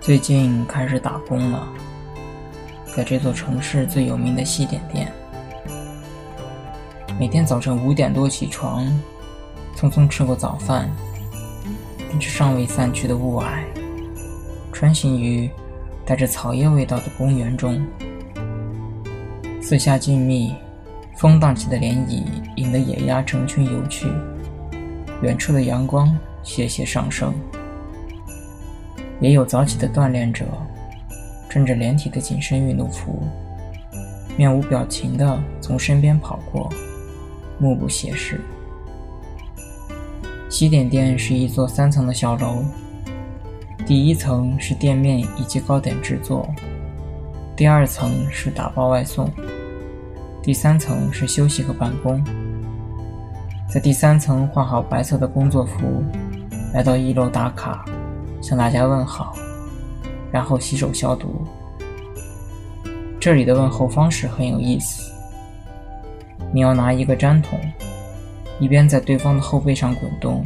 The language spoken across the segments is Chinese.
最近开始打工了，在这座城市最有名的西点店。每天早晨五点多起床，匆匆吃过早饭，迎着尚未散去的雾霭，穿行于带着草叶味道的公园中。四下静谧，风荡起的涟漪引得野鸭成群游去，远处的阳光斜斜上升。也有早起的锻炼者，穿着连体的紧身运动服，面无表情地从身边跑过，目不斜视。西点店是一座三层的小楼，第一层是店面以及糕点制作，第二层是打包外送，第三层是休息和办公。在第三层换好白色的工作服，来到一楼打卡。向大家问好，然后洗手消毒。这里的问候方式很有意思。你要拿一个粘筒，一边在对方的后背上滚动，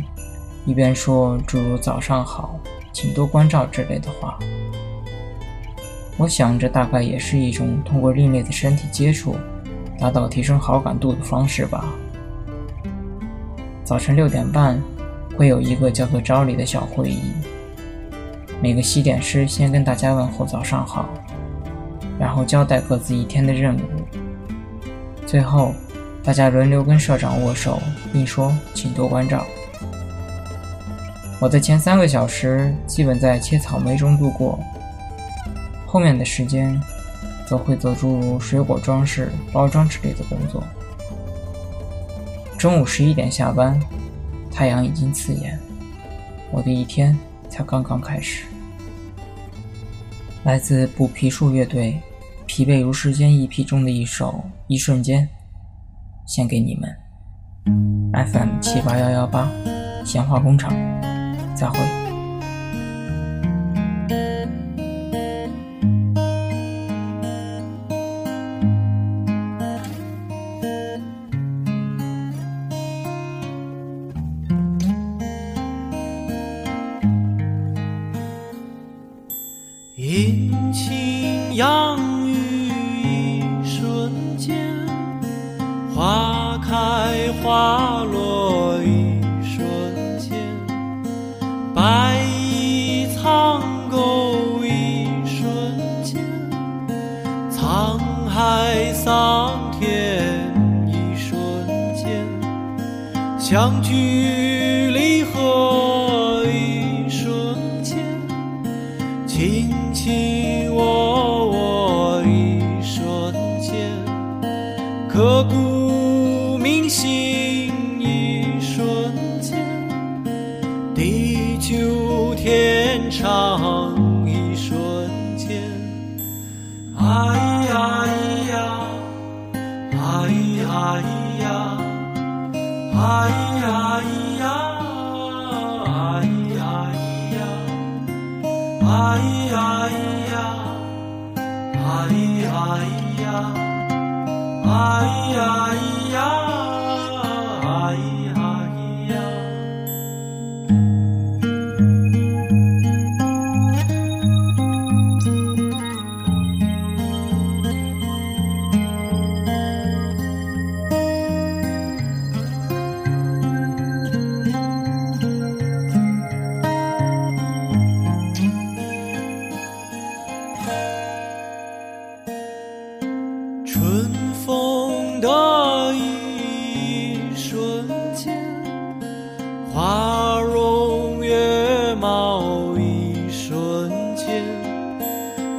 一边说诸如“早上好，请多关照”之类的话。我想，这大概也是一种通过另类的身体接触，达到提升好感度的方式吧。早晨六点半，会有一个叫做“朝礼”的小会议。每个西点师先跟大家问候早上好，然后交代各自一天的任务。最后，大家轮流跟社长握手，并说请多关照。我的前三个小时基本在切草莓中度过，后面的时间则会做诸如水果装饰、包装之类的工作。中午十一点下班，太阳已经刺眼，我的一天才刚刚开始。来自补皮树乐队《疲惫如时间》一批中的一首《一瞬间》，献给你们。FM 七八幺幺八，闲话工厂，再会。阴晴阳雨一瞬间，花开花落一瞬间，白衣苍狗一瞬间，沧海桑田一瞬间，相聚离合。刻骨铭心一瞬间，地久天长一瞬间。哎呀呀，哎呀呀，哎呀呀。哎呀呀，哎呀呀，哎呀呀。哎呀！哎呀！哎呀花容月貌一瞬间，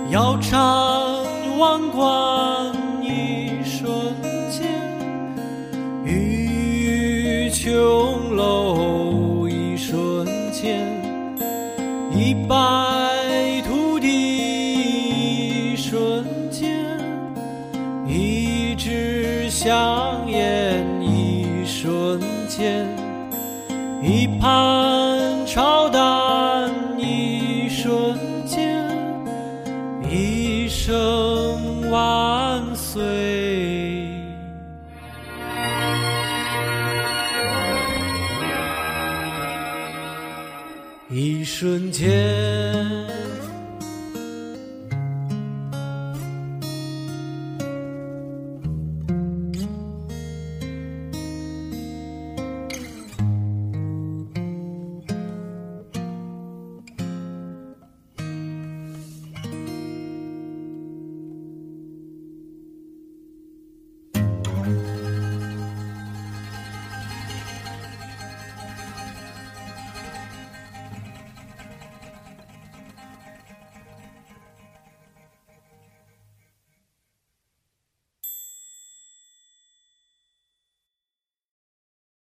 腰缠万贯一瞬间，玉琼楼看潮淡，一瞬间；一生万岁，一瞬间。